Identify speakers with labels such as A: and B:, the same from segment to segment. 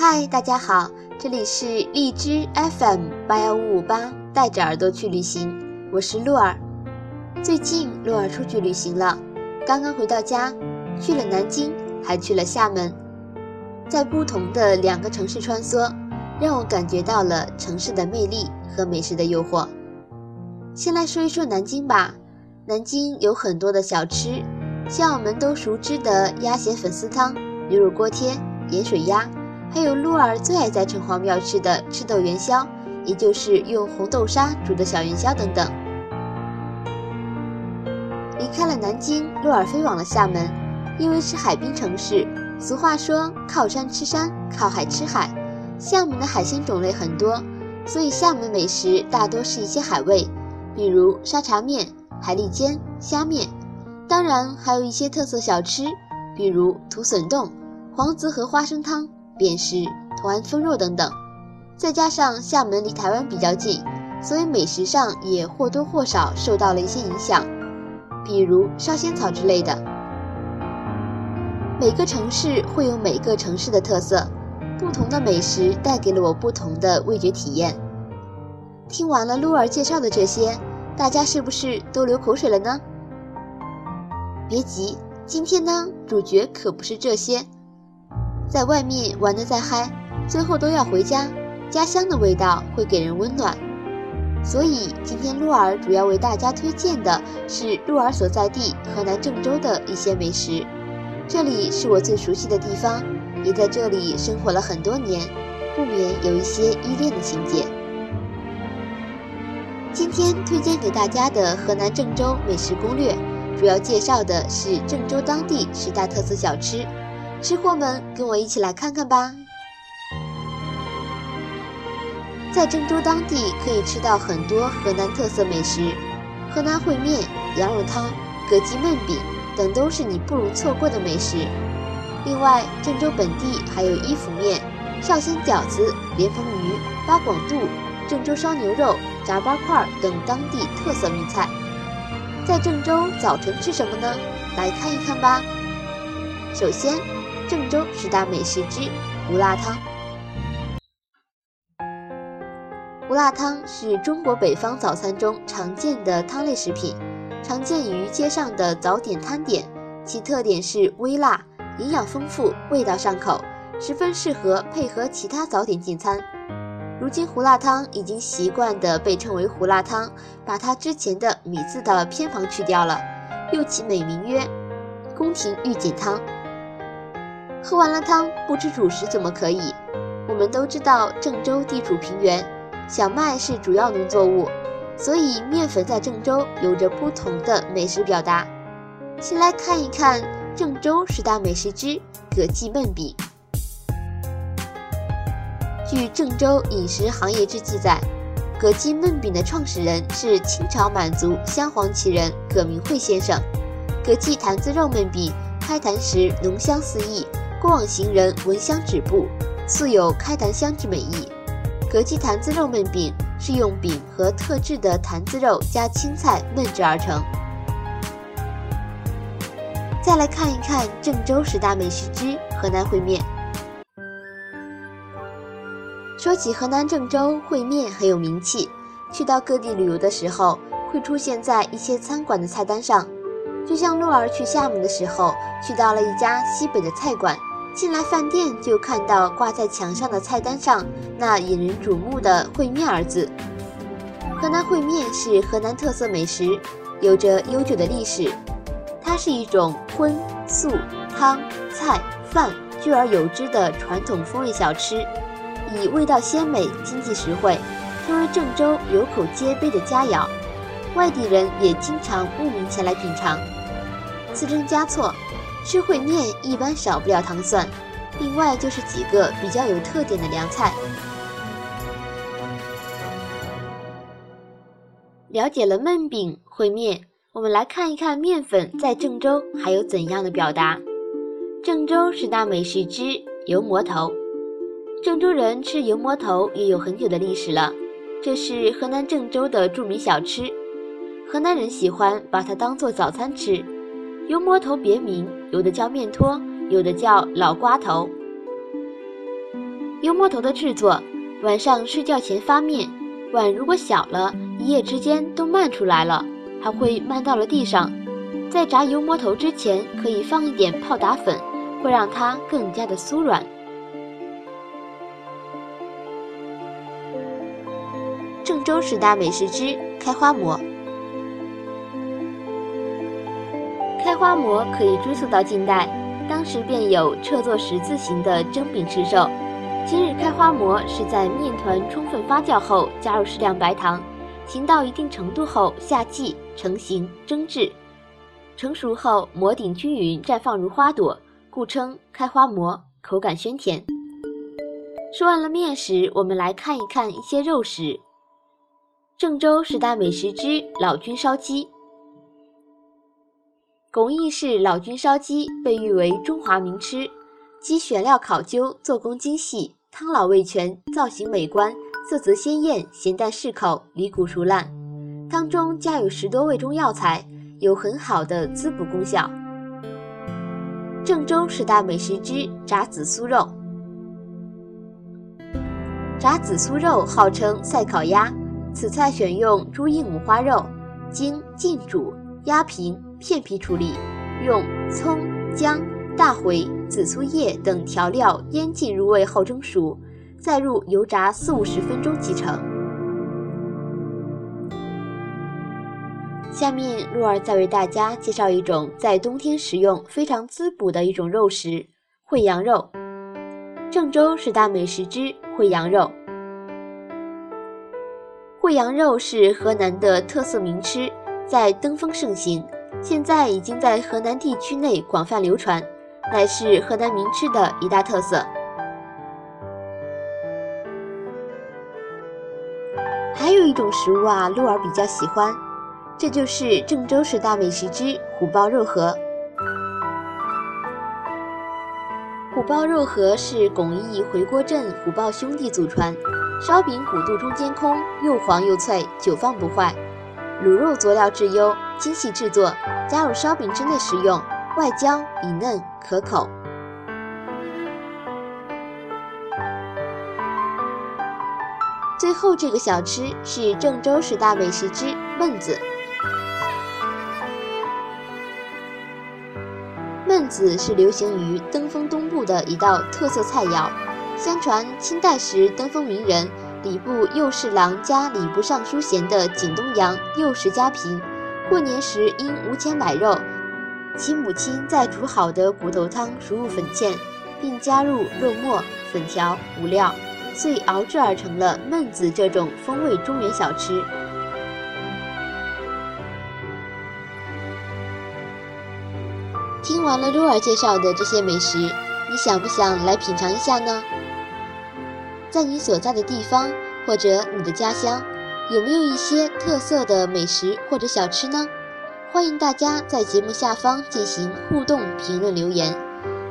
A: 嗨，大家好，这里是荔枝 FM 八幺五五八，带着耳朵去旅行，我是鹿儿。最近鹿儿出去旅行了，刚刚回到家，去了南京，还去了厦门，在不同的两个城市穿梭，让我感觉到了城市的魅力和美食的诱惑。先来说一说南京吧，南京有很多的小吃，像我们都熟知的鸭血粉丝汤、牛肉锅贴、盐水鸭。还有鹿儿最爱在城隍庙吃的赤豆元宵，也就是用红豆沙煮的小元宵等等。离开了南京，鹿儿飞往了厦门，因为是海滨城市，俗话说靠山吃山，靠海吃海。厦门的海鲜种类很多，所以厦门美食大多是一些海味，比如沙茶面、海蛎煎、虾面，当然还有一些特色小吃，比如土笋冻、黄子和花生汤。便是团风肉等等，再加上厦门离台湾比较近，所以美食上也或多或少受到了一些影响，比如烧仙草之类的。每个城市会有每个城市的特色，不同的美食带给了我不同的味觉体验。听完了鹿儿介绍的这些，大家是不是都流口水了呢？别急，今天呢，主角可不是这些。在外面玩得再嗨，最后都要回家。家乡的味道会给人温暖，所以今天鹿儿主要为大家推荐的是鹿儿所在地河南郑州的一些美食。这里是我最熟悉的地方，也在这里生活了很多年，不免有一些依恋的情节。今天推荐给大家的河南郑州美食攻略，主要介绍的是郑州当地十大特色小吃。吃货们，跟我一起来看看吧。在郑州当地可以吃到很多河南特色美食，河南烩面、羊肉汤、葛记焖饼等都是你不容错过的美食。另外，郑州本地还有伊府面、绍兴饺子、莲蓬鱼、八广肚、郑州烧牛肉、炸八块等当地特色名菜。在郑州早晨吃什么呢？来看一看吧。首先。郑州十大美食之胡辣汤。胡辣汤是中国北方早餐中常见的汤类食品，常见于街上的早点摊点。其特点是微辣，营养丰富，味道上口，十分适合配合其他早点进餐。如今胡辣汤已经习惯地被称为胡辣汤，把它之前的米字的偏旁去掉了，又起美名曰宫廷御锦汤。喝完了汤，不吃主食怎么可以？我们都知道郑州地处平原，小麦是主要农作物，所以面粉在郑州有着不同的美食表达。先来看一看郑州十大美食之葛记焖饼。据郑州饮食行业志记载，葛记焖饼的创始人是清朝满族镶黄旗人葛明惠先生。葛记坛子肉焖饼开坛时浓香四溢。过往行人闻香止步，素有开坛香之美意。葛记坛子肉焖饼是用饼和特制的坛子肉加青菜焖制而成。再来看一看郑州十大美食之河南烩面。说起河南郑州烩面很有名气，去到各地旅游的时候会出现在一些餐馆的菜单上。就像鹿儿去厦门的时候，去到了一家西北的菜馆。进来饭店就看到挂在墙上的菜单上那引人瞩目的“烩面”二字。河南烩面是河南特色美食，有着悠久的历史。它是一种荤素汤菜饭聚而有之的传统风味小吃，以味道鲜美、经济实惠，成为郑州有口皆碑的佳肴。外地人也经常慕名前来品尝。次真佳措。吃烩面一般少不了糖蒜，另外就是几个比较有特点的凉菜。了解了焖饼、烩面，我们来看一看面粉在郑州还有怎样的表达。郑州十大美食之油馍头，郑州人吃油馍头也有很久的历史了，这是河南郑州的著名小吃，河南人喜欢把它当做早餐吃。油馍头别名，有的叫面托，有的叫老瓜头。油馍头的制作，晚上睡觉前发面，碗如果小了，一夜之间都漫出来了，还会漫到了地上。在炸油馍头之前，可以放一点泡打粉，会让它更加的酥软。郑州十大美食之开花馍。花馍可以追溯到近代，当时便有侧做十字形的蒸饼市售。今日开花馍是在面团充分发酵后，加入适量白糖，形到一定程度后下剂成型蒸制。成熟后馍顶均匀绽放如花朵，故称开花馍，口感鲜甜。说完了面食，我们来看一看一些肉食。郑州十大美食之老君烧鸡。巩义式老君烧鸡被誉为中华名吃，鸡选料考究，做工精细，汤老味全，造型美观，色泽鲜艳，咸淡适口，里骨熟烂。汤中加有十多味中药材，有很好的滋补功效。郑州十大美食之炸紫苏肉。炸紫苏肉号称赛烤鸭，此菜选用猪硬五花肉，经浸煮压平。片皮处理，用葱、姜、大茴、紫苏叶等调料腌浸入味后蒸熟，再入油炸四五十分钟即成。下面鹿儿再为大家介绍一种在冬天食用非常滋补的一种肉食——烩羊肉。郑州十大美食之烩羊肉。烩羊肉是河南的特色名吃，在登封盛行。现在已经在河南地区内广泛流传，乃是河南名吃的一大特色。还有一种食物啊，鹿儿比较喜欢，这就是郑州十大美食之虎豹肉盒。虎豹肉盒是巩义回锅镇虎豹兄弟祖传，烧饼骨肚中间空，又黄又脆，久放不坏。卤肉佐料质优，精细制作，加入烧饼之内食用，外焦里嫩可口。最后这个小吃是郑州十大美食之焖子。焖子是流行于登封东部的一道特色菜肴，相传清代时登封名人。礼部右侍郎加礼部尚书衔的景东阳幼时家贫，过年时因无钱买肉，其母亲在煮好的骨头汤熟入粉芡，并加入肉末、粉条、五料，遂熬制而成了焖子这种风味中原小吃。听完了露儿介绍的这些美食，你想不想来品尝一下呢？在你所在的地方或者你的家乡，有没有一些特色的美食或者小吃呢？欢迎大家在节目下方进行互动评论留言，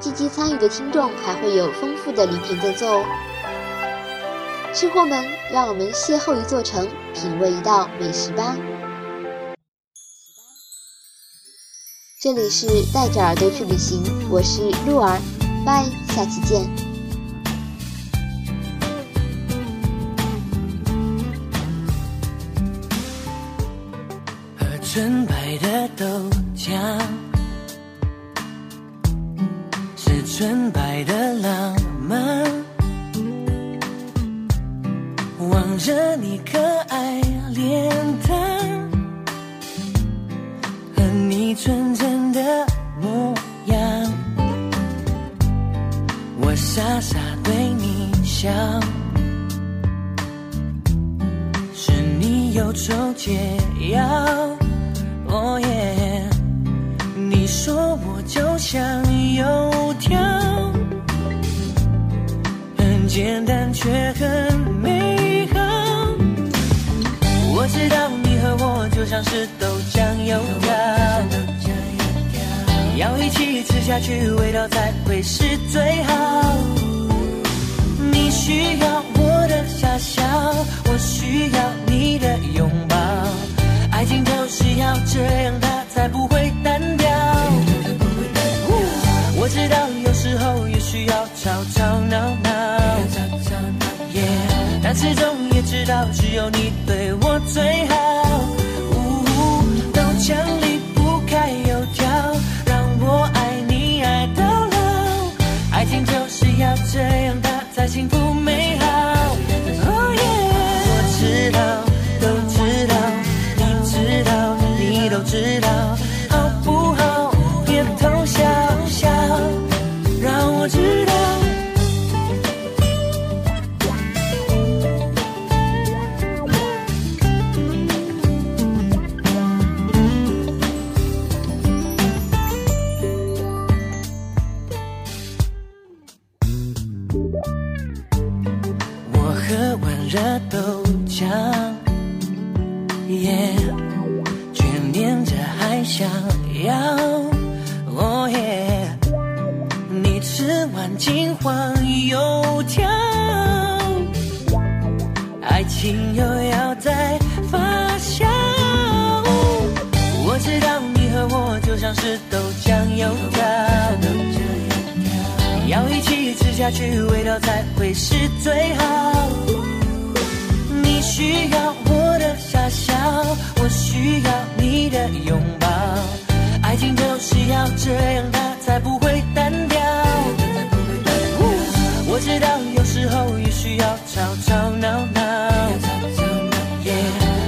A: 积极参与的听众还会有丰富的礼品赠送哦。吃货们，让我们邂逅一座城，品味一道美食吧。这里是带着耳朵去旅行，我是鹿儿，拜，下期见。
B: 纯白的豆浆，是纯白的浪漫。望着你可爱脸蛋和你纯真的模样，我傻傻对你笑，是你忧愁解药。像油条，很简单却很美好。我知道你和我就像是豆浆油条，要一起吃下去，味道才会是最好。你需要我的傻笑，我需要你的拥抱。爱情就是要这样，它才不会单调。我知道有时候也需要吵吵闹闹。但始终也知道只有你对我最好。呜，都奖离不开油条，让我爱你爱到老。爱情就是要这样，它才幸福想要，哦耶，你吃完金黄油条，爱情又要再发酵。我知道你和我就像是豆浆油条。要一起吃下去，味道才会是最好。你需要我的傻笑，我需要你的拥抱。爱情就是要这样，它才不会单调。我知道有时候也需要吵吵闹闹，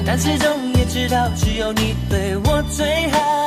B: 但始终也知道只有你对我最好。